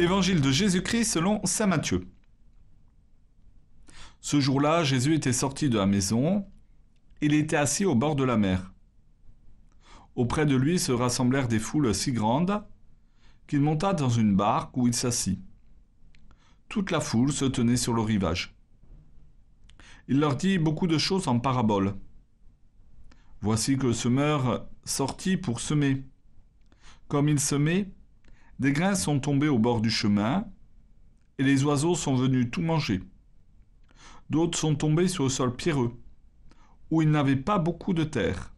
Évangile de Jésus-Christ selon Saint Matthieu. Ce jour-là, Jésus était sorti de la maison. Il était assis au bord de la mer. Auprès de lui se rassemblèrent des foules si grandes qu'il monta dans une barque où il s'assit. Toute la foule se tenait sur le rivage. Il leur dit beaucoup de choses en paraboles. Voici que le semeur sortit pour semer. Comme il semait, des grains sont tombés au bord du chemin, et les oiseaux sont venus tout manger. D'autres sont tombés sur le sol pierreux, où ils n'avaient pas beaucoup de terre.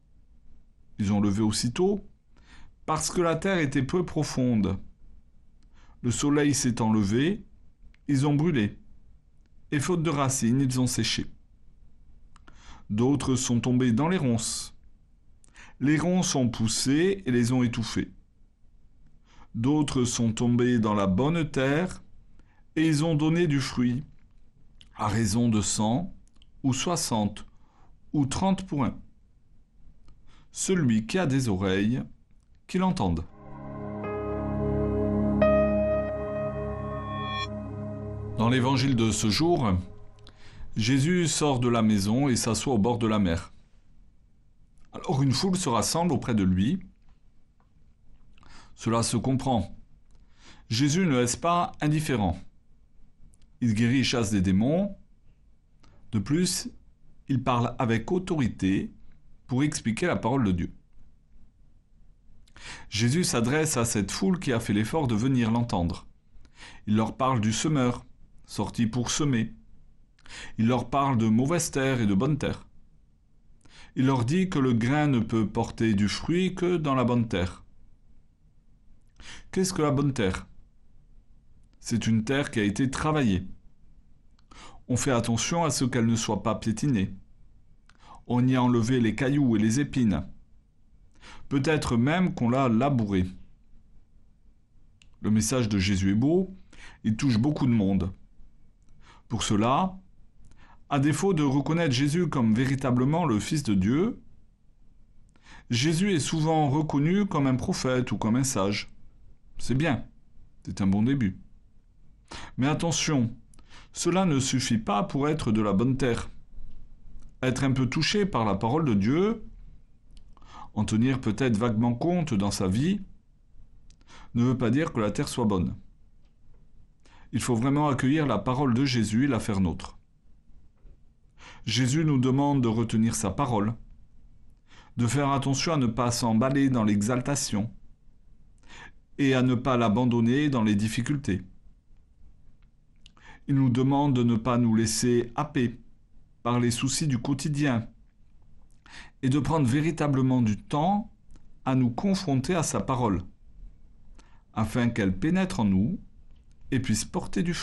Ils ont levé aussitôt, parce que la terre était peu profonde. Le soleil s'étant levé, ils ont brûlé, et faute de racines, ils ont séché. D'autres sont tombés dans les ronces. Les ronces ont poussé et les ont étouffés. D'autres sont tombés dans la bonne terre, et ils ont donné du fruit, à raison de cent, ou soixante, ou trente points. Celui qui a des oreilles, qu'il entende. Dans l'évangile de ce jour, Jésus sort de la maison et s'assoit au bord de la mer. Alors une foule se rassemble auprès de lui, cela se comprend. Jésus ne laisse pas indifférent. Il guérit et chasse des démons. De plus, il parle avec autorité pour expliquer la parole de Dieu. Jésus s'adresse à cette foule qui a fait l'effort de venir l'entendre. Il leur parle du semeur, sorti pour semer. Il leur parle de mauvaise terre et de bonne terre. Il leur dit que le grain ne peut porter du fruit que dans la bonne terre. Qu'est-ce que la bonne terre? C'est une terre qui a été travaillée. On fait attention à ce qu'elle ne soit pas piétinée. On y a enlevé les cailloux et les épines. Peut-être même qu'on l'a labourée. Le message de Jésus est beau, il touche beaucoup de monde. Pour cela, à défaut de reconnaître Jésus comme véritablement le Fils de Dieu, Jésus est souvent reconnu comme un prophète ou comme un sage. C'est bien, c'est un bon début. Mais attention, cela ne suffit pas pour être de la bonne terre. Être un peu touché par la parole de Dieu, en tenir peut-être vaguement compte dans sa vie, ne veut pas dire que la terre soit bonne. Il faut vraiment accueillir la parole de Jésus et la faire nôtre. Jésus nous demande de retenir sa parole, de faire attention à ne pas s'emballer dans l'exaltation, et à ne pas l'abandonner dans les difficultés. Il nous demande de ne pas nous laisser happer par les soucis du quotidien et de prendre véritablement du temps à nous confronter à sa parole, afin qu'elle pénètre en nous et puisse porter du fruit.